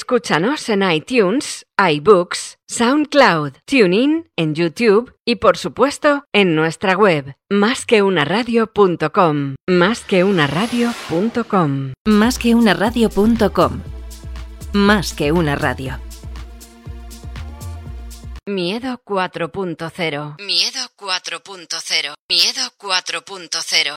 Escúchanos en iTunes, iBooks, SoundCloud, TuneIn, en YouTube y por supuesto en nuestra web másqueunaradio.com. Másqueunaradio.com. Másqueunaradio.com. Más que una radio. Miedo 4.0. Miedo 4.0. Miedo 4.0.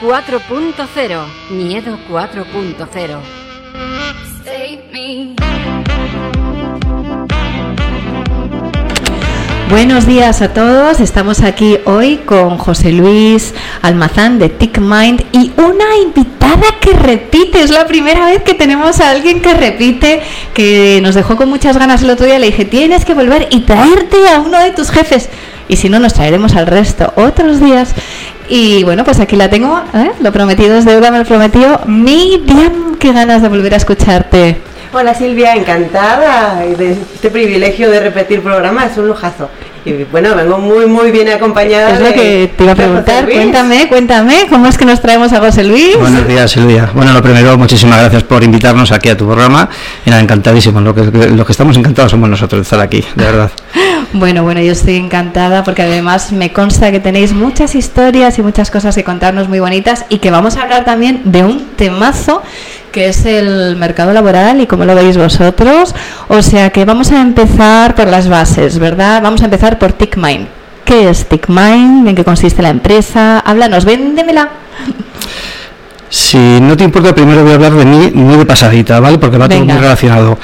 4.0. Miedo 4.0. Buenos días a todos, estamos aquí hoy con José Luis Almazán de TickMind y una invitada que repite, es la primera vez que tenemos a alguien que repite, que nos dejó con muchas ganas el otro día, le dije, tienes que volver y traerte a uno de tus jefes y si no nos traeremos al resto otros días. Y bueno, pues aquí la tengo, ¿eh? lo prometido es deuda, me lo prometió. Miriam, qué ganas de volver a escucharte. Hola Silvia, encantada de este privilegio de repetir programa, es un lujazo. Y bueno, vengo muy muy bien acompañada. Es lo que te iba a preguntar, cuéntame, cuéntame, ¿cómo es que nos traemos a José Luis? Buenos días Silvia. Bueno, lo primero, muchísimas gracias por invitarnos aquí a tu programa. Nada, encantadísimo, lo que, lo que estamos encantados somos nosotros de estar aquí, de verdad. Bueno, bueno, yo estoy encantada porque además me consta que tenéis muchas historias y muchas cosas que contarnos muy bonitas y que vamos a hablar también de un temazo que es el mercado laboral y cómo lo veis vosotros. O sea que vamos a empezar por las bases, ¿verdad? Vamos a empezar por TickMind. ¿Qué es TickMind? ¿En qué consiste la empresa? Háblanos, véndemela. Si no te importa, primero voy a hablar de mí, muy de pasadita, ¿vale? Porque va todo muy relacionado.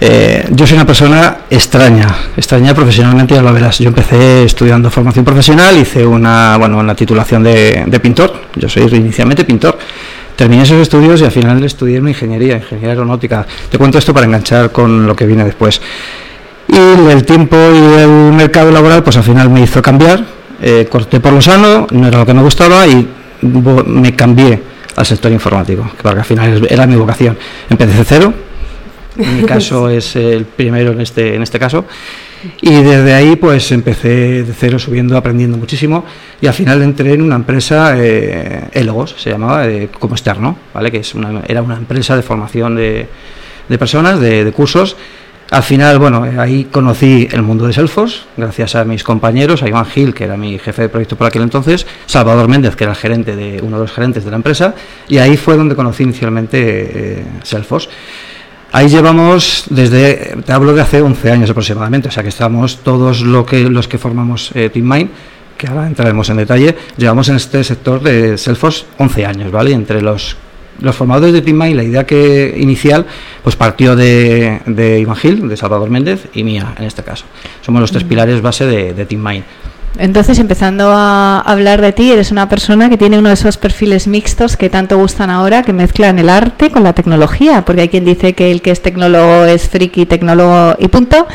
Eh, yo soy una persona extraña, extraña profesionalmente, ya lo verás. Yo empecé estudiando formación profesional, hice una, bueno, una titulación de, de pintor. Yo soy inicialmente pintor terminé esos estudios y al final estudié mi ingeniería, ingeniería aeronáutica. Te cuento esto para enganchar con lo que viene después. Y el tiempo y el mercado laboral, pues al final me hizo cambiar, eh, corté por lo sano, no era lo que me gustaba y me cambié al sector informático, porque al final era mi vocación. Empecé de cero, en mi caso es el primero en este, en este caso, y desde ahí pues empecé de cero subiendo, aprendiendo muchísimo y al final entré en una empresa, eh, Elogos se llamaba, como externo, ¿vale? que es una, era una empresa de formación de, de personas, de, cursos. Al final, bueno, ahí conocí el mundo de Salesforce, gracias a mis compañeros, a Iván Gil, que era mi jefe de proyecto por aquel entonces, Salvador Méndez, que era el gerente de uno de los gerentes de la empresa, y ahí fue donde conocí inicialmente eh, Salesforce. Ahí llevamos desde, te hablo de hace 11 años aproximadamente, o sea que estamos todos lo que, los que formamos eh, TeamMind, que ahora entraremos en detalle, llevamos en este sector de Salesforce 11 años, ¿vale? Entre los los formadores de TeamMind, la idea que inicial, pues partió de, de Iván Gil, de Salvador Méndez y mía, en este caso. Somos los tres pilares base de, de TeamMind. Entonces, empezando a hablar de ti, eres una persona que tiene uno de esos perfiles mixtos que tanto gustan ahora, que mezclan el arte con la tecnología, porque hay quien dice que el que es tecnólogo es friki, tecnólogo y punto,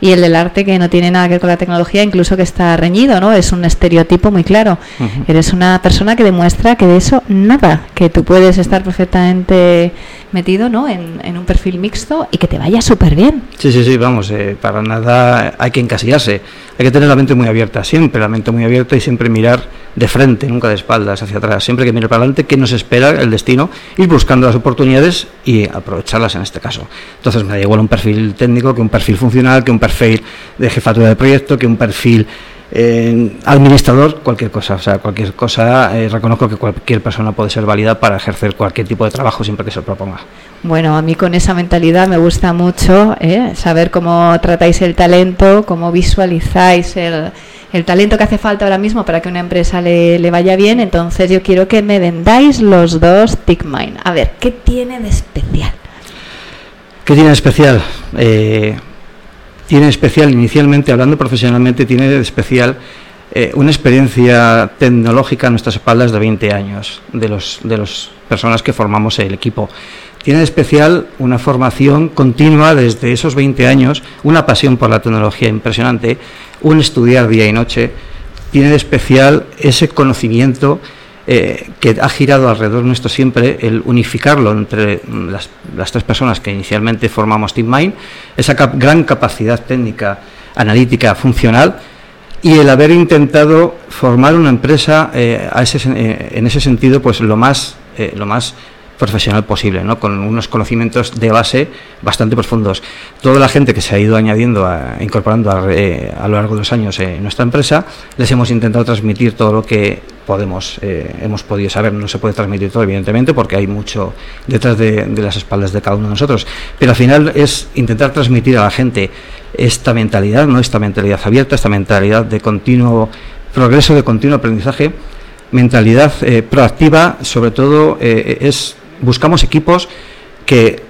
y el del arte que no tiene nada que ver con la tecnología, incluso que está reñido, ¿no? Es un estereotipo muy claro. Eres una persona que demuestra que de eso nada, que tú puedes estar perfectamente metido, ¿no? En, un perfil mixto y que te vaya súper bien. Sí, sí, sí, vamos, eh, para nada hay que encasillarse, hay que tener la mente muy abierta, siempre la mente muy abierta y siempre mirar de frente, nunca de espaldas hacia atrás, siempre que mirar para adelante, que nos espera el destino, ir buscando las oportunidades y aprovecharlas en este caso. Entonces me da igual un perfil técnico que un perfil funcional, que un perfil de jefatura de proyecto, que un perfil eh, administrador, cualquier cosa, o sea, cualquier cosa, eh, reconozco que cualquier persona puede ser válida para ejercer cualquier tipo de trabajo siempre que se lo proponga. Bueno, a mí con esa mentalidad me gusta mucho ¿eh? saber cómo tratáis el talento, cómo visualizáis el, el, talento que hace falta ahora mismo para que una empresa le, le, vaya bien. Entonces yo quiero que me vendáis los dos TickMine. A ver, ¿qué tiene de especial? ¿Qué tiene de especial? Eh, tiene especial, inicialmente hablando profesionalmente, tiene de especial eh, una experiencia tecnológica a nuestras espaldas de 20 años de los de las personas que formamos el equipo. Tiene de especial una formación continua desde esos 20 años, una pasión por la tecnología impresionante, un estudiar día y noche. Tiene de especial ese conocimiento eh, que ha girado alrededor nuestro siempre, el unificarlo entre las, las tres personas que inicialmente formamos TeamMind, esa gran capacidad técnica, analítica, funcional, y el haber intentado formar una empresa eh, eh, en ese sentido pues lo más eh, lo más profesional posible, ¿no? con unos conocimientos de base bastante profundos. Toda la gente que se ha ido añadiendo, incorporando a, lo largo de los años en nuestra empresa, les hemos intentado transmitir todo lo que podemos, hemos podido saber. No se puede transmitir todo, evidentemente, porque hay mucho detrás de, de las espaldas de cada uno de nosotros, pero al final es intentar transmitir a la gente esta mentalidad, ¿no? esta mentalidad abierta, esta mentalidad de continuo progreso, de continuo aprendizaje, mentalidad eh, proactiva, sobre todo eh, es buscamos equipos que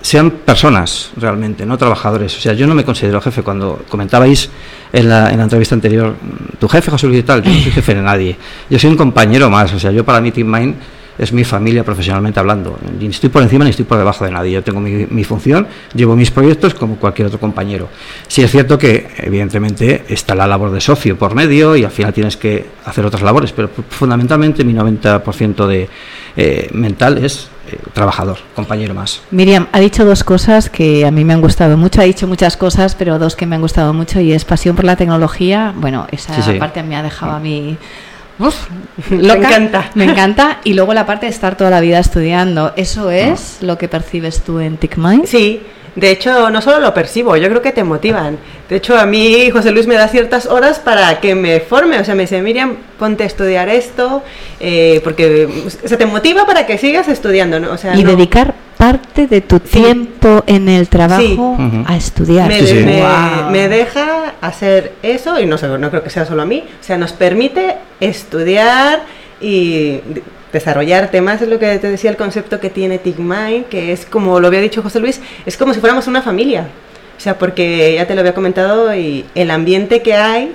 sean personas realmente, no trabajadores. O sea, yo no me considero jefe. Cuando comentabais en la, en la entrevista anterior, tu jefe José Luis y tal, yo no soy jefe de nadie. Yo soy un compañero más. O sea, yo para mí Team Mind es mi familia profesionalmente hablando. Ni estoy por encima ni estoy por debajo de nadie. Yo tengo mi, función, llevo mis proyectos como cualquier otro compañero. Sí es cierto que, evidentemente, está la labor de socio por medio y al final tienes que hacer otras labores, pero fundamentalmente mi 90% de eh, mental es eh, trabajador, compañero más. Miriam, ha dicho dos cosas que a mí me han gustado mucho. Ha dicho muchas cosas, pero dos que me han gustado mucho y es pasión por la tecnología. Bueno, esa parte me ha dejado a mí me encanta. Me encanta. Y luego la parte de estar toda la vida estudiando. ¿Eso es lo que percibes tú en TickMind? Sí, de hecho, no solo lo percibo, yo creo que te motivan. De hecho, a mí José Luis me da ciertas horas para que me forme. O sea, me dice, Miriam, ponte a estudiar esto, eh, porque se te motiva para que sigas estudiando, ¿no? O sea, y dedicar parte de tu tiempo en el trabajo a estudiar. Me, deja hacer eso, y no, sé, no creo que sea solo a mí, o sea, nos permite estudiar y desarrollar temas, es lo que te decía el concepto que tiene TIGMIND, que es como lo había dicho José Luis, es como si fuéramos una familia. O sea, porque ya te lo había comentado y el ambiente que hay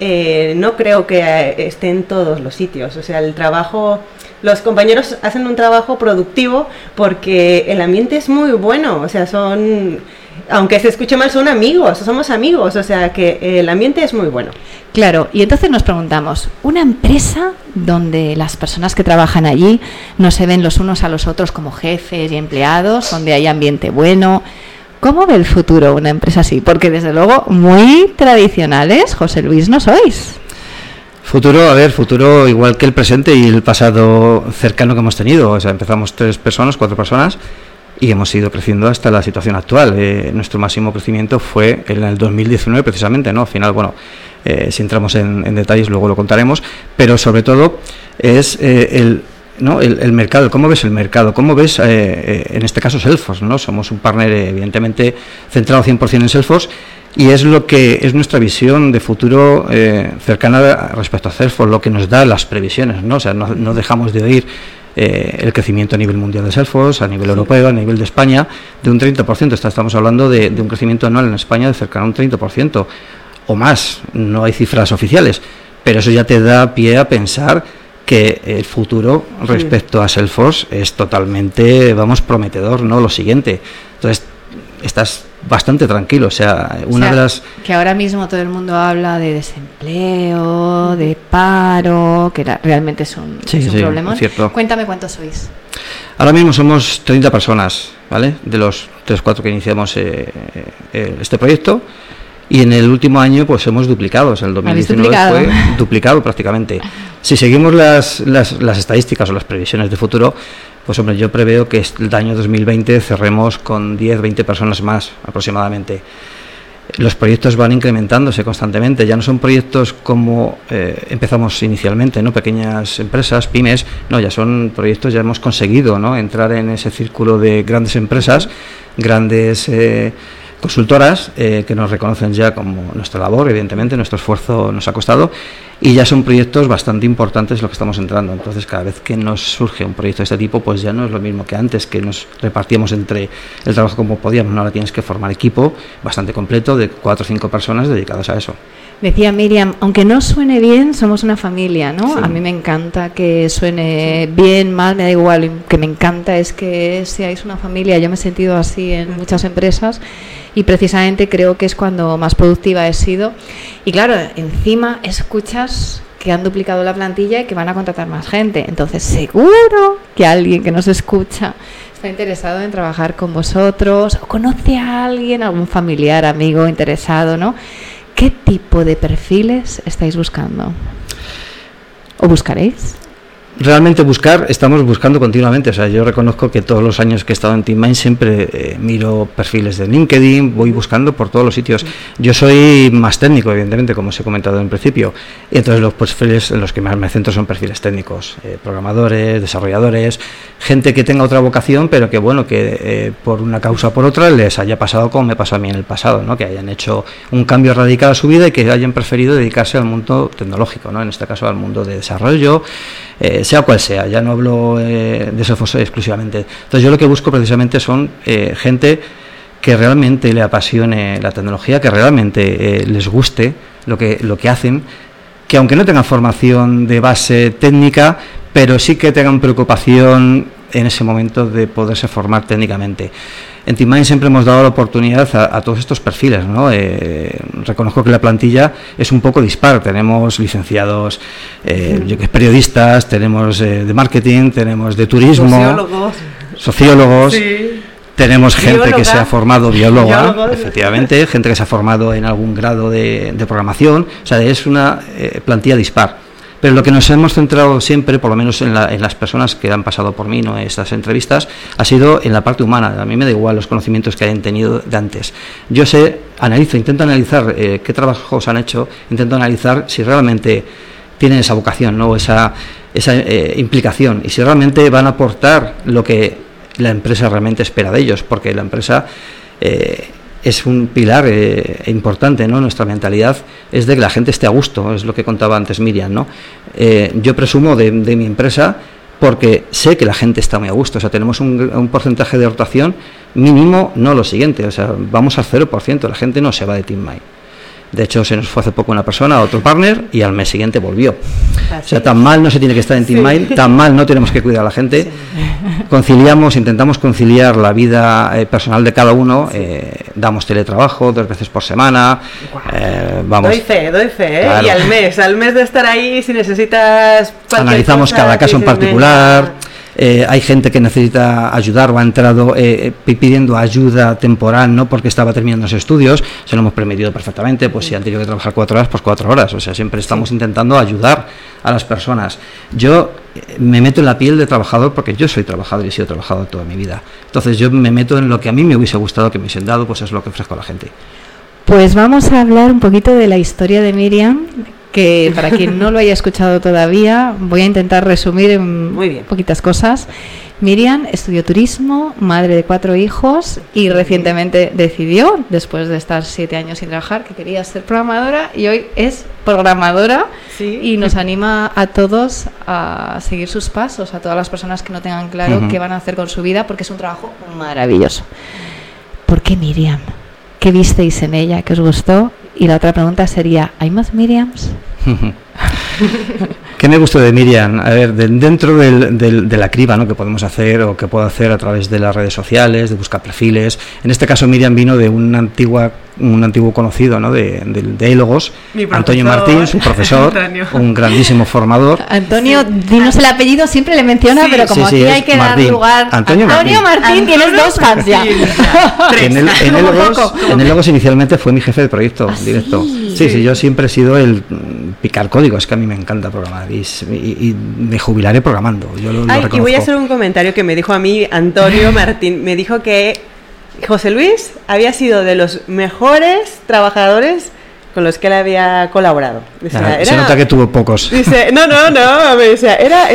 eh, no creo que esté en todos los sitios. O sea, el trabajo, los compañeros hacen un trabajo productivo porque el ambiente es muy bueno. O sea, son aunque se escuche mal, son amigos, somos amigos, o sea que el ambiente es muy bueno. Claro, y entonces nos preguntamos, una empresa donde las personas que trabajan allí no se ven los unos a los otros como jefes y empleados, donde hay ambiente bueno, ¿cómo ve el futuro una empresa así? Porque desde luego muy tradicionales, José Luis, no sois. Futuro, a ver, futuro igual que el presente y el pasado cercano que hemos tenido. O sea, empezamos tres personas, cuatro personas y hemos ido creciendo hasta la situación actual. Eh, nuestro máximo crecimiento fue en el 2019 precisamente, ¿no? Al final, bueno, eh, si entramos en, detalles luego lo contaremos, pero sobre todo es eh, el ¿no? El, mercado, ¿cómo ves el mercado? ¿Cómo ves, en este caso, Salesforce? ¿no? Somos un partner, evidentemente, centrado 100% en Salesforce y es lo que es nuestra visión de futuro cercana respecto a Salesforce, lo que nos da las previsiones, ¿no? O sea, no dejamos de oír eh, el crecimiento a nivel mundial de Salesforce, a nivel europeo, a nivel de España, de un 30%. Estamos hablando de, un crecimiento anual en España de cerca a un 30% o más. No hay cifras oficiales, pero eso ya te da pie a pensar que el futuro respecto a Salesforce es totalmente, vamos, prometedor, ¿no? Lo siguiente. Entonces, estás bastante tranquilo. O sea, una de las. Que ahora mismo todo el mundo habla de desempleo, de paro, que realmente es un, problema. Cuéntame cuántos sois. Ahora mismo somos 30 personas, ¿vale? De los 3-4 que iniciamos eh, eh, este proyecto. Y en el último año, pues hemos duplicado. O sea, el 2019 fue duplicado prácticamente. Si seguimos las, las, las estadísticas o las previsiones de futuro, pues hombre, yo preveo que el año 2020 cerremos con 10, 20 personas más aproximadamente. Los proyectos van incrementándose constantemente, ya no son proyectos como eh, empezamos inicialmente, ¿no? pequeñas empresas, pymes, no, ya son proyectos, ya hemos conseguido ¿no? entrar en ese círculo de grandes empresas, grandes eh, consultoras eh, que nos reconocen ya como nuestra labor, evidentemente, nuestro esfuerzo nos ha costado y ya son proyectos bastante importantes los que estamos entrando. Entonces, cada vez que nos surge un proyecto de este tipo, pues ya no es lo mismo que antes, que nos repartíamos entre el trabajo como podíamos. Ahora tienes que formar equipo bastante completo de cuatro o cinco personas dedicadas a eso. Decía Miriam, aunque no suene bien, somos una familia, ¿no? A mí me encanta que suene bien, mal, me da igual. que me encanta es que seáis una familia. Yo me he sentido así en muchas empresas y precisamente creo que es cuando más productiva he sido. Y claro, encima escuchas que han duplicado la plantilla y que van a contratar más gente. Entonces, seguro que alguien que nos escucha está interesado en trabajar con vosotros o conoce a alguien, algún familiar, amigo interesado, ¿no? ¿Qué tipo de perfiles estáis buscando? ¿O buscaréis? Realmente buscar, estamos buscando continuamente. O sea, yo reconozco que todos los años que he estado en TeamMind siempre eh, miro perfiles de LinkedIn, voy buscando por todos los sitios. Yo soy más técnico, evidentemente, como os he comentado en principio. Y entonces los perfiles en los que más me centro son perfiles técnicos, eh, programadores, desarrolladores, gente que tenga otra vocación, pero que bueno, que eh, por una causa o por otra les haya pasado como me pasó a mí en el pasado, ¿no? Que hayan hecho un cambio radical a su vida y que hayan preferido dedicarse al mundo tecnológico, ¿no? En este caso al mundo de desarrollo sea cual sea, ya no hablo eh, de eso exclusivamente. Entonces yo lo que busco precisamente son eh, gente que realmente le apasione la tecnología, que realmente eh, les guste lo que, lo que hacen, que aunque no tengan formación de base técnica, pero sí que tengan preocupación en ese momento de poderse formar técnicamente. En TeamMind siempre hemos dado la oportunidad a, todos estos perfiles. ¿no? Eh, reconozco que la plantilla es un poco dispar. Tenemos licenciados, eh, periodistas, tenemos eh, de marketing, tenemos de turismo, sociólogos, sociólogos tenemos gente que se ha formado bióloga, efectivamente, gente que se ha formado en algún grado de, de programación. O sea, es una plantilla dispar. Pero lo que nos hemos centrado siempre, por lo menos en, las personas que han pasado por mí, ¿no? estas entrevistas, ha sido en la parte humana. A mí me da igual los conocimientos que hayan tenido de antes. Yo sé, analizo, intento analizar eh, qué trabajos han hecho, intento analizar si realmente tienen esa vocación, ¿no? esa, esa eh, implicación, y si realmente van a aportar lo que la empresa realmente espera de ellos, porque la empresa eh, es un pilar eh, importante, ¿no? Nuestra mentalidad es de que la gente esté a gusto, es lo que contaba antes Miriam, ¿no? Eh, yo presumo de, mi empresa porque sé que la gente está muy a gusto, o sea, tenemos un, porcentaje de rotación mínimo, no lo siguiente, o sea, vamos al 0%, la gente no se va de Team de hecho, se nos fue hace poco una persona a otro partner y al mes siguiente volvió. o sea, tan mal no se tiene que estar en Team tan mal no tenemos que cuidar a la gente. Conciliamos, intentamos conciliar la vida eh, personal de cada uno. Eh, damos teletrabajo dos veces por semana. Eh, vamos. Doy fe, doy fe. Y al mes, al mes de estar ahí, si necesitas. Analizamos cada caso en particular. Eh, hay gente que necesita ayudar o ha entrado eh, eh, pidiendo ayuda temporal, no porque estaba terminando los estudios, se lo hemos permitido perfectamente, pues si han tenido que trabajar cuatro horas, pues cuatro horas, o sea, siempre estamos intentando ayudar a las personas. Yo me meto en la piel de trabajador porque yo soy trabajador y he sido trabajador toda mi vida. Entonces yo me meto en lo que a mí me hubiese gustado que me hubiesen dado, pues es lo que ofrezco a la gente. Pues vamos a hablar un poquito de la historia de Miriam, que para quien no lo haya escuchado todavía, voy a intentar resumir en Muy poquitas cosas. Miriam estudió turismo, madre de cuatro hijos y recientemente decidió, después de estar siete años sin trabajar, que quería ser programadora y hoy es programadora y nos anima a todos a seguir sus pasos, a todas las personas que no tengan claro qué van a hacer con su vida, porque es un trabajo maravilloso. ¿Por qué Miriam? ¿Qué visteis en ella que os gustó? Y la otra pregunta sería, ¿hay más Miriams? ¿Qué me gustó de Miriam? A ver, dentro de la criba ¿no? que podemos hacer o que puedo hacer a través de las redes sociales, de buscar perfiles. En este caso, Miriam vino de una antigua un antiguo conocido ¿no? de, de, Antonio Martín, su profesor, un grandísimo formador. Antonio, dinos el apellido, siempre le menciona, pero como aquí hay que dar lugar. Antonio, Martín, tienes dos fans ya. en el, en inicialmente fue mi jefe de proyecto ¿Ah, directo. Sí, sí, yo siempre he sido el picar código, es que a mí me encanta programar y, me jubilaré programando. Yo lo, y voy a hacer un comentario que me dijo a mí Antonio Martín, me dijo que José Luis había sido de los mejores trabajadores con los que él había colaborado. se nota que tuvo pocos. Dice, no, no, no, era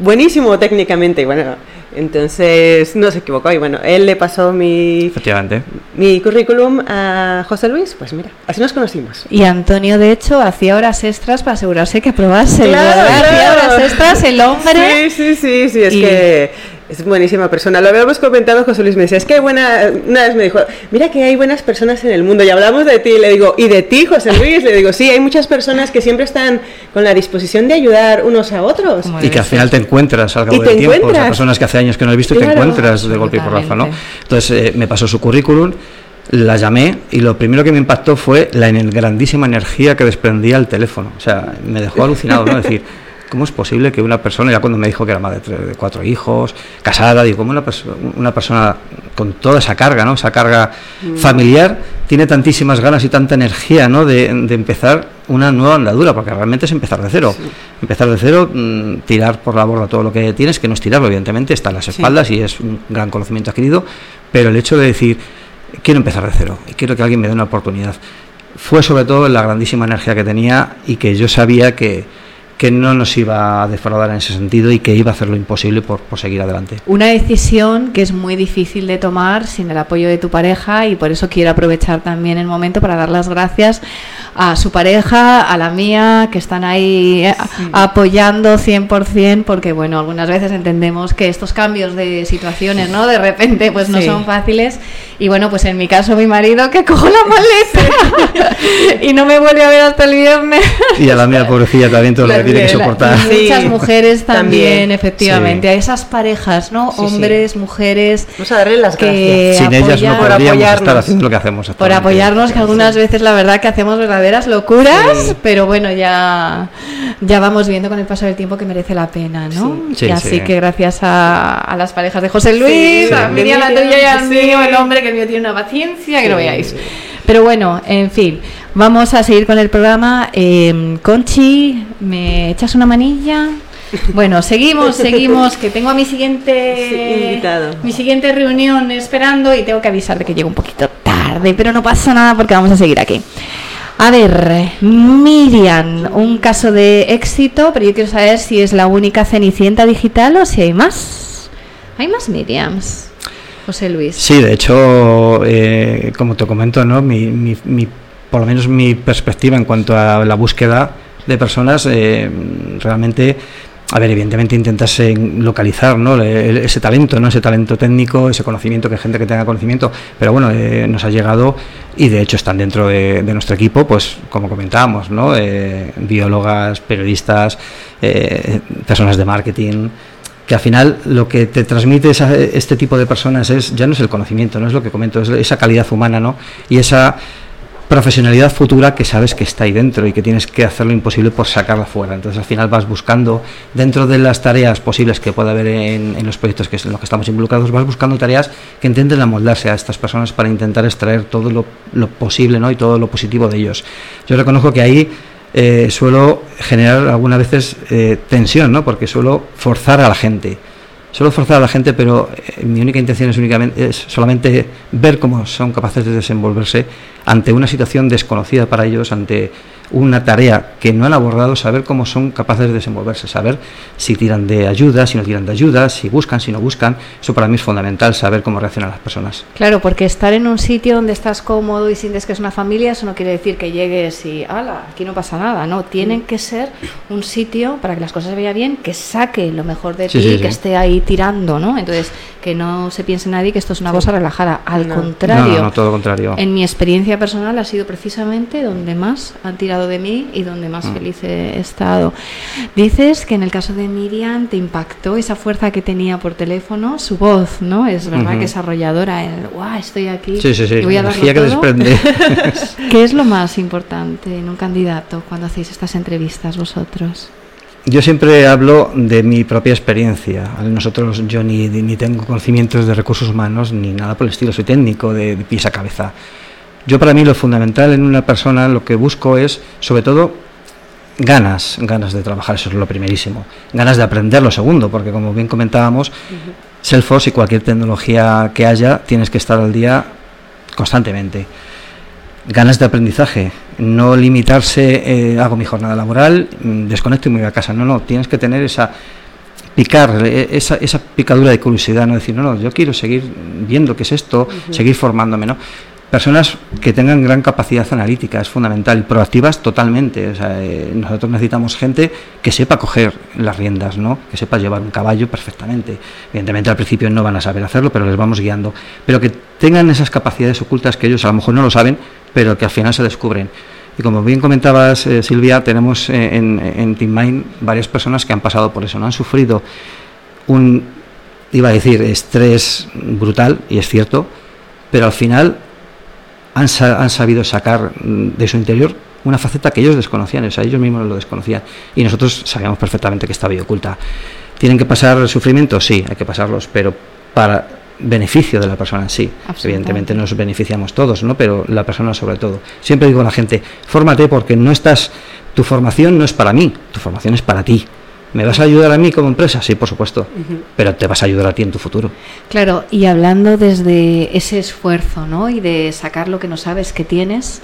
buenísimo técnicamente. Y bueno, Entonces no se equivocó y bueno, él le pasó mi, Efectivamente. mi currículum a José Luis, pues mira, así nos conocimos. Y Antonio, de hecho, hacía horas extras para asegurarse que probase. Claro. Hacía horas extras el hombre. Sí, sí, sí, sí, es Y- que es buenísima persona. Lo habíamos comentado, José Luis me decía, es que hay buena, una vez me dijo, mira que hay buenas personas en el mundo y hablamos de ti, le digo, ¿y de ti, José Luis? Le digo, sí, hay muchas personas que siempre están con la disposición de ayudar unos a otros. Como Y que al final te encuentras al Y cabo te del tiempo. O sea, encuentras. personas que hace años que no he visto y te encuentras de golpe y porrazo, ¿no? Entonces eh, me pasó su currículum, la llamé y lo primero que me impactó fue la grandísima energía que desprendía el teléfono. O sea, me dejó alucinado, ¿no? Es decir, ¿cómo es posible que una persona, ya cuando me dijo que era madre de, cuatro hijos, casada, digo, ¿cómo una, perso- una persona con toda esa carga, ¿no? Esa carga familiar tiene tantísimas ganas y tanta energía, ¿no? De, de empezar una nueva andadura, porque realmente es empezar de cero. Empezar de cero, mm, tirar por la borda todo lo que tienes, que no es tirarlo, evidentemente, está en las espaldas y es un gran conocimiento adquirido, pero el hecho de decir, quiero empezar de cero y quiero que alguien me dé una oportunidad, fue sobre todo la grandísima energía que tenía y que yo sabía que, que no nos iba a defraudar en ese sentido y que iba a hacer lo imposible por, por seguir adelante. Una decisión que es muy difícil de tomar sin el apoyo de tu pareja y por eso quiero aprovechar también el momento para dar las gracias a su pareja, a la mía, que están ahí eh, apoyando 100% porque bueno, algunas veces entendemos que estos cambios de situaciones, ¿no? De repente pues no Sí. son fáciles y bueno, pues en mi caso mi marido que cojo la maleta y no me vuelve a ver hasta el viernes. Y a la mía pobrecilla también todo lo que tiene que soportar. y muchas Sí, mujeres también, también. efectivamente, Sí. a esas parejas, ¿no? Sí, sí. Hombres, mujeres, Vamos a darle las que Sin ellas no podríamos estar haciendo lo que hacemos. por apoyarnos, que algunas veces la verdad que hacemos verdaderas locuras, Sí. pero bueno, ya, ya vamos viendo con el paso del tiempo que merece la pena, ¿no? Sí. Y así sí. que gracias a, a las parejas de José Luis, a. Miriam, la tuya y al mío, el hombre que el mío tiene una paciencia que no veáis. Pero bueno, en fin, vamos a seguir con el programa. Eh, Conchi, ¿me echas una manilla? Bueno, seguimos, seguimos, que tengo a mi siguiente invitado. mi siguiente reunión esperando y tengo que avisar de que llego un poquito tarde, pero no pasa nada porque vamos a seguir aquí. A ver, Miriam, un caso de éxito, pero yo quiero saber si es la única Cenicienta digital o si hay más. ¿Hay más Miriams? José Luis. Sí, de hecho, eh, como te comento, ¿no? Mi, mi- mi- por lo menos mi perspectiva en cuanto a la búsqueda de personas, eh, realmente, a ver, evidentemente intentas eh, localizar ¿no? Ese talento, ¿no? ese talento técnico, ese conocimiento, que gente que tenga conocimiento, pero bueno, eh, nos ha llegado y de hecho están dentro de, nuestro equipo, pues como comentábamos, ¿no? Eh, biólogas, periodistas, personas de marketing, que al final lo que te transmite esa- este tipo de personas es ya no es el conocimiento, no es lo que comento, es esa calidad humana, ¿no? Y esa profesionalidad futura que sabes que está ahí dentro y que tienes que hacer lo imposible por sacarla fuera. Entonces al final vas buscando, dentro de las tareas posibles que pueda haber en, en los proyectos que en los que estamos involucrados, vas buscando tareas que intenten amoldarse a estas personas para intentar extraer todo lo, lo posible ¿no? y todo lo positivo de ellos. Yo reconozco que ahí eh, suelo generar algunas veces eh, tensión, ¿no? porque suelo forzar a la gente. Suelo forzar a la gente, pero eh, mi única intención es, únicamente, es solamente ver cómo son capaces de desenvolverse ante una situación desconocida para ellos, ante una tarea que no han abordado, saber cómo son capaces de desenvolverse, saber si tiran de ayuda, si no tiran de ayuda, si buscan, si no buscan. Eso para mí es fundamental, saber cómo reaccionan las personas. Claro, porque estar en un sitio donde estás cómodo y sientes que es una familia, eso no quiere decir que llegues y, ala, aquí no pasa nada, no, tienen que ser un sitio para que las cosas se vean bien, que saque lo mejor de Sí, ti, sí, que sí. esté ahí tirando, ¿no? Entonces, que no se piense nadie que esto es una cosa relajada, al No. contrario. No, no, no, todo lo contrario. En mi experiencia personal ha sido precisamente donde más han tirado de mí y donde más Mm. feliz he estado. Dices que en el caso de Miriam te impactó esa fuerza que tenía por teléfono, su voz, ¿no? Es verdad que es arrolladora, el guau, estoy aquí Sí, sí, sí, y voy a la darlo energía que todo". desprende. ¿Qué es lo más importante en un candidato cuando hacéis estas entrevistas vosotros? Yo siempre hablo de mi propia experiencia. Nosotros, yo ni, ni tengo conocimientos de recursos humanos ni nada por el estilo, soy técnico de, de pies a cabeza. Yo para mí lo fundamental en una persona lo que busco es, sobre todo, ganas, ganas de trabajar, eso es lo primerísimo. Ganas de aprender lo segundo, porque como bien comentábamos, Salesforce y cualquier tecnología que haya, tienes que estar al día constantemente. Ganas de aprendizaje, no limitarse, eh, hago mi jornada laboral, mm, desconecto y me voy a casa. No, no, tienes que tener esa picar, eh, esa, esa picadura de curiosidad, no decir, no, no, yo quiero seguir viendo qué es esto, seguir formándome, ¿no? Personas que tengan gran capacidad analítica es fundamental, proactivas totalmente. O sea, eh, nosotros necesitamos gente que sepa coger las riendas, ¿no? que sepa llevar un caballo perfectamente. Evidentemente al principio no van a saber hacerlo, pero les vamos guiando. Pero que tengan esas capacidades ocultas que ellos a lo mejor no lo saben, pero que al final se descubren. Y como bien comentabas, eh, Silvia, tenemos eh, en, en TeamMind varias personas que han pasado por eso, no han sufrido un, iba a decir, estrés brutal, y es cierto, pero al final han, sabido sacar mm, de su interior una faceta que ellos desconocían, o sea, ellos mismos lo desconocían y nosotros sabíamos perfectamente que estaba ahí oculta. ¿Tienen que pasar sufrimiento? Sí, hay que pasarlos, pero para beneficio de la persona en sí. Evidentemente nos beneficiamos todos, ¿no? Pero la persona sobre todo. Siempre digo a la gente, fórmate porque no estás, tu formación no es para mí, tu formación es para ti. ¿Me vas a ayudar a mí como empresa? Sí, por supuesto, pero te vas a ayudar a ti en tu futuro. Claro, y hablando desde ese esfuerzo, ¿no? Y de sacar lo que no sabes que tienes,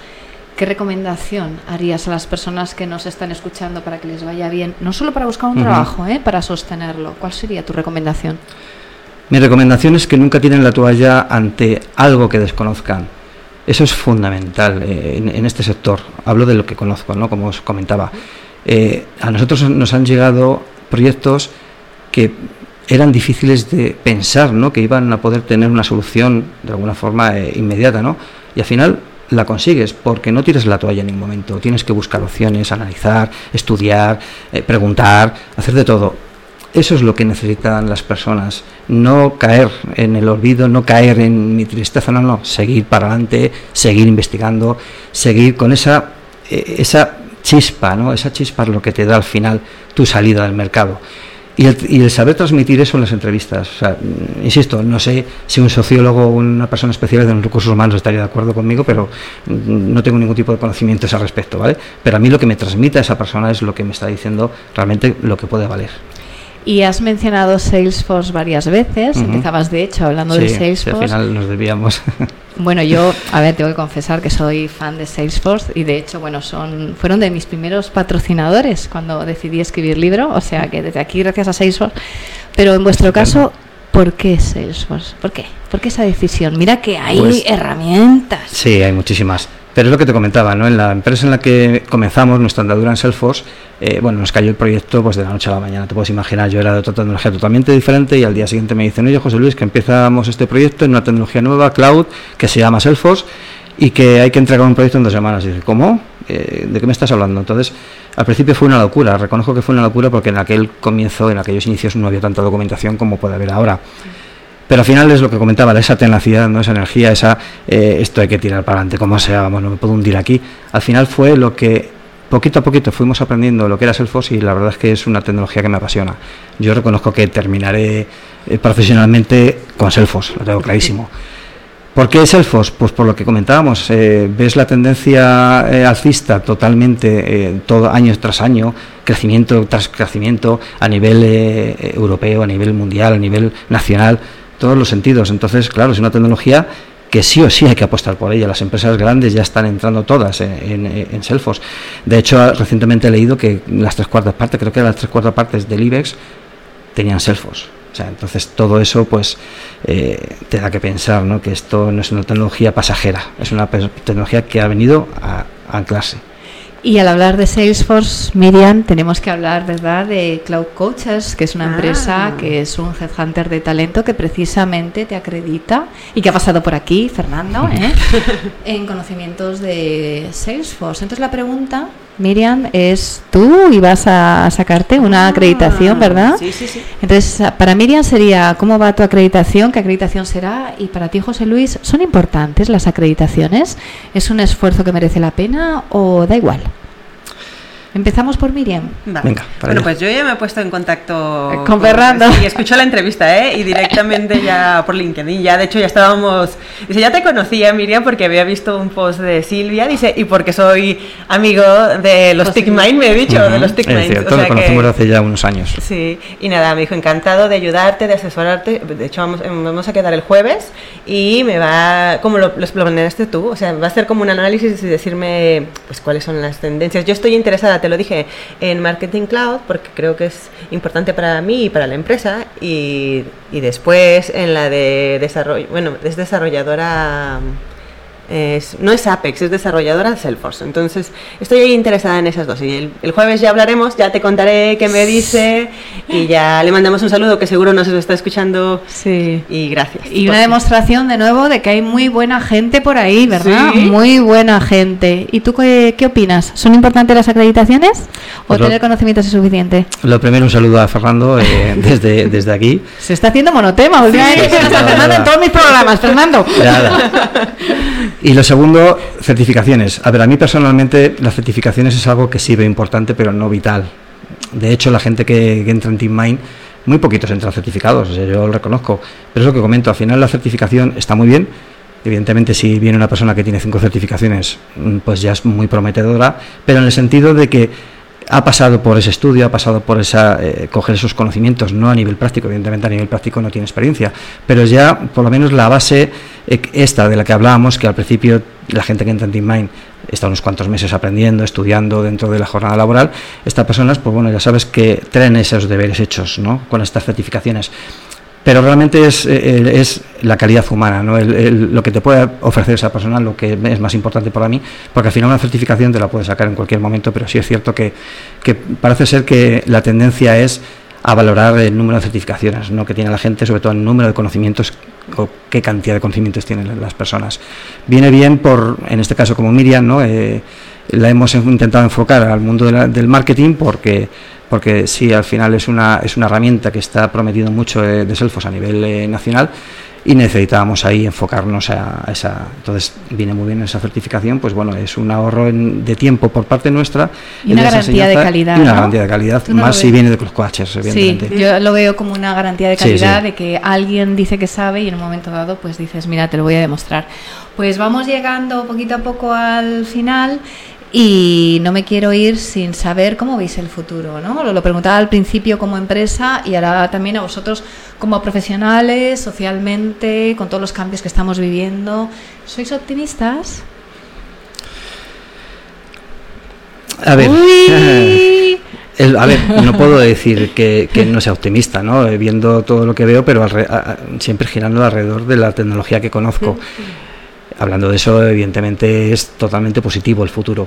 ¿qué recomendación harías a las personas que nos están escuchando para que les vaya bien? No solo para buscar un trabajo, ¿eh? Para sostenerlo. ¿Cuál sería tu recomendación? Mi recomendación es que nunca tienen la toalla ante algo que desconozcan. Eso es fundamental eh, en, en, este sector. Hablo de lo que conozco, ¿no? Como os comentaba. Eh, a nosotros nos han llegado proyectos que eran difíciles de pensar, ¿no? que iban a poder tener una solución de alguna forma eh, inmediata, ¿no? y al final la consigues porque no tires la toalla en ningún momento, tienes que buscar opciones, analizar, estudiar, eh, preguntar, hacer de todo. Eso es lo que necesitan las personas, no caer en el olvido, no caer en mi tristeza, no, no, seguir para adelante, seguir investigando, seguir con esa, esa chispa, ¿no? Esa chispa es lo que te da al final tu salida del mercado. Y el, saber transmitir eso en las entrevistas. O sea, mm, insisto, no sé si un sociólogo o una persona especial de recursos humanos estaría de acuerdo conmigo, pero mm, no tengo ningún tipo de conocimiento al respecto, ¿vale? Pero a mí lo que me transmite esa persona es lo que me está diciendo realmente lo que puede valer. Y has mencionado Salesforce varias veces, empezabas de hecho hablando de Salesforce. al final nos debíamos. Bueno, yo, a ver, tengo que confesar que soy fan de Salesforce y de hecho, bueno, son fueron de mis primeros patrocinadores cuando decidí escribir libro, o sea que desde aquí gracias a Salesforce. Pero en vuestro caso, ¿por qué Salesforce? ¿Por qué? ¿Por qué esa decisión? Mira que hay pues herramientas. Sí, hay muchísimas. Pero es lo que te comentaba, ¿no? En la empresa en la que comenzamos nuestra andadura en Salesforce, eh, bueno, nos cayó el proyecto pues de la noche a la mañana. Te puedes imaginar, yo era de otra tecnología totalmente diferente y al día siguiente me dicen, oye, José Luis, que empezamos este proyecto en una tecnología nueva, cloud, que se llama Salesforce y que hay que entregar un proyecto en dos semanas. Y dije, ¿cómo? Eh, ¿De qué me estás hablando? Entonces, al principio fue una locura. Reconozco que fue una locura porque en aquel comienzo, en aquellos inicios, no había tanta documentación como puede haber ahora. Pero al final es lo que comentaba, esa tenacidad, ¿no? esa energía, esa eh, esto hay que tirar para adelante, como sea, vamos, no me puedo hundir aquí. Al final fue lo que poquito a poquito fuimos aprendiendo lo que era Salesforce y la verdad es que es una tecnología que me apasiona. Yo reconozco que terminaré eh, profesionalmente con Salesforce, lo tengo clarísimo. ¿Por qué Salesforce? Pues por lo que comentábamos, eh, ves la tendencia alcista totalmente, todo año tras año, crecimiento tras crecimiento a nivel europeo, a nivel mundial, a nivel nacional todos los sentidos. Entonces, claro, es una tecnología que sí o sí hay que apostar por ella. Las empresas grandes ya están entrando todas en, en. De hecho, recientemente he leído que las tres cuartas partes, creo que las tres cuartas partes del IBEX tenían Salesforce. O sea, entonces todo eso pues eh, te da que pensar ¿no? que esto no es una tecnología pasajera, es una tecnología que ha venido a, a anclarse. Y al hablar de Salesforce, Miriam, tenemos que hablar, ¿verdad?, de Cloud Coaches, que es una empresa ah. que es un headhunter de talento que precisamente te acredita y que ha pasado por aquí, Fernando, ¿eh? en conocimientos de Salesforce. Entonces la pregunta Miriam, es tú y vas a sacarte una ah, acreditación, ¿verdad? Sí, sí, sí. Entonces, para Miriam sería, ¿cómo va tu acreditación? ¿Qué acreditación será? Y para ti, José Luis, ¿son importantes las acreditaciones? ¿Es un esfuerzo que merece la pena o da igual? Empezamos por Miriam. Venga, bueno, pues yo ya me he puesto en contacto con, Fernando. Y escucho la entrevista, ¿eh? Y directamente ya por LinkedIn. Ya, de hecho, ya estábamos. Dice, ya te conocía, Miriam, porque había visto un post de Silvia. Dice, y porque soy amigo de los TickMind, me he dicho, de los TickMind. Es cierto, lo conocemos hace ya unos años. Sí, y nada, me dijo, encantado de ayudarte, de asesorarte. De hecho, vamos, vamos a quedar el jueves y me va. como lo, lo planeaste tú? O sea, va a ser como un análisis y decirme, pues, cuáles son las tendencias. Yo estoy interesada te lo dije, en Marketing Cloud, porque creo que es importante para mí y para la empresa, y, y después en la de desarrollo, bueno, es desarrolladora no es Apex, es desarrolladora de Salesforce. Entonces, estoy ahí interesada en esas dos. Y el, jueves ya hablaremos, ya te contaré qué me dice y ya le mandamos un saludo que seguro nos está escuchando. Sí. Y gracias. Y una demostración de nuevo de que hay muy buena gente por ahí, ¿verdad? Muy buena gente. ¿Y tú qué, opinas? ¿Son importantes las acreditaciones o pues tener conocimientos es suficiente? Lo primero, un saludo a Fernando eh, desde, desde aquí. Se está haciendo monotema últimamente. Fernando en todos mis programas, Fernando. Y lo segundo, certificaciones. A ver, a mí personalmente las certificaciones es algo que veo importante, pero no vital. De hecho, la gente que, entra en TeamMind, muy poquitos entran certificados, yo lo reconozco. Pero es lo que comento, al final la certificación está muy bien. Evidentemente, si viene una persona que tiene cinco certificaciones, mm, pues ya es muy prometedora, pero en el sentido de que ha pasado por ese estudio, ha pasado por esa eh, coger esos conocimientos, no a nivel práctico, evidentemente a nivel práctico no tiene experiencia, pero ya por lo menos la base eh, esta de la que hablábamos, que al principio la gente que entra en DeepMind está unos cuantos meses aprendiendo, estudiando dentro de la jornada laboral, estas personas, pues bueno, ya sabes que traen esos deberes hechos, ¿no? Con estas certificaciones pero realmente es, eh, es la calidad humana, ¿no? lo que te puede ofrecer esa persona, lo que es más importante para mí, porque al final una certificación te la puedes sacar en cualquier momento, pero sí es cierto que, que parece ser que la tendencia es a valorar el número de certificaciones ¿no? que tiene la gente, sobre todo el número de conocimientos o qué cantidad de conocimientos tienen las personas. Viene bien por, en este caso como Miriam, ¿no? Eh, la hemos intentado enfocar al mundo del marketing porque porque sí, al final es una, es una herramienta que está prometiendo mucho de, de a nivel eh, nacional y necesitábamos ahí enfocarnos a, esa. Entonces, viene muy bien esa certificación, pues bueno, es un ahorro de tiempo por parte nuestra. Y una garantía de calidad. Y una garantía de calidad, más si viene de los coaches, evidentemente. Sí, yo lo veo como una garantía de calidad de que alguien dice que sabe y en un momento dado, pues dices, mira, te lo voy a demostrar. Pues vamos llegando poquito a poco al final y no me quiero ir sin saber cómo veis el futuro, ¿no? Lo, preguntaba al principio como empresa y ahora también a vosotros como profesionales, socialmente, con todos los cambios que estamos viviendo. ¿Sois optimistas? A ver, a ver, no puedo decir que, no sea optimista, ¿no? Eh, viendo todo lo que veo, pero siempre girando alrededor de la tecnología que conozco. Hablando de eso, evidentemente es totalmente positivo el futuro.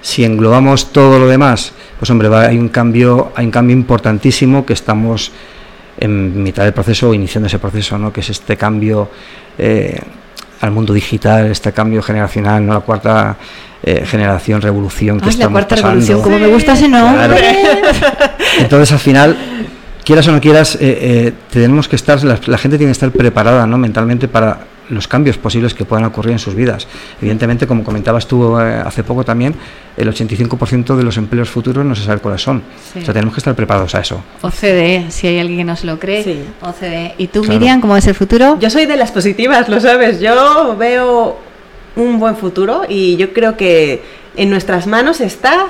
Si englobamos todo lo demás, pues hombre, hay un cambio, hay un cambio importantísimo que estamos en mitad del proceso o iniciando ese proceso, ¿no? Que es este cambio eh, al mundo digital, este cambio generacional, no la cuarta eh, generación, revolución que estamos la cuarta revolución, como me gusta ese nombre. Entonces al final quieras o no quieras, eh, tenemos que estar, la, la, gente tiene que estar preparada ¿no? mentalmente para los cambios posibles que puedan ocurrir en sus vidas. Evidentemente, como comentabas tú eh, hace poco también, el 85% de los empleos futuros no se sabe cuáles son. O sea, tenemos que estar preparados a eso. OCDE, si hay alguien que nos lo cree. Sí. OCDE. ¿Y tú, Miriam, cómo es el futuro? Yo soy de las positivas, lo sabes. Yo veo un buen futuro y yo creo que en nuestras manos está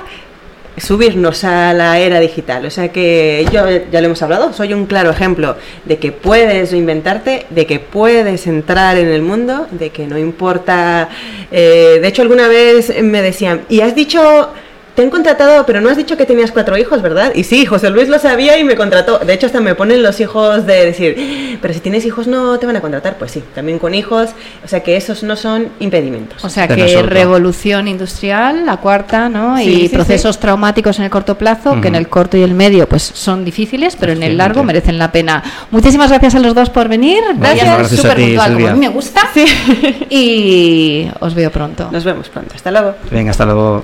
subirnos a la era digital. O sea que yo ya lo hemos hablado, soy un claro ejemplo de que puedes reinventarte, de que puedes entrar en el mundo, de que no importa. Eh, de hecho, alguna vez me decían, y has dicho te han contratado, pero no has dicho que tenías cuatro hijos, ¿verdad? Y sí, José Luis lo sabía y me contrató. De hecho, hasta me ponen los hijos de decir, pero si tienes hijos no te van a contratar. Pues sí, también con hijos. O sea que esos no son impedimentos. O sea que revolución industrial, la cuarta, ¿no? y procesos traumáticos en el corto plazo, que en el corto y el medio pues son difíciles, pero en el largo merecen la pena. Muchísimas gracias a los dos por venir. Gracias, súper puntual, como a mí me gusta. Y os veo pronto. Nos vemos pronto. Hasta luego. Venga, hasta luego.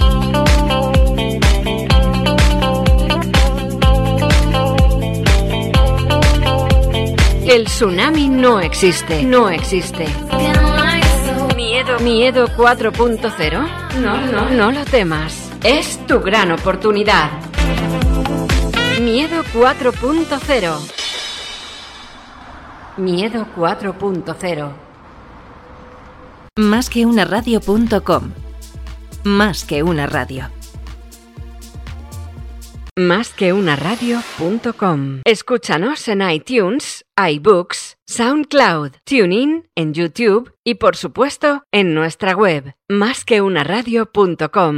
El tsunami no existe, no existe. Miedo, miedo 4.0. No, no, no lo temas. Es tu gran oportunidad. Miedo 4.0 Miedo 4.0 Más que una radio.com. Más que una radio. Más que. Escúchanos en iTunes, iBooks, SoundCloud, TuneIn, en YouTube y por supuesto en nuestra web, másqueunaradio.com.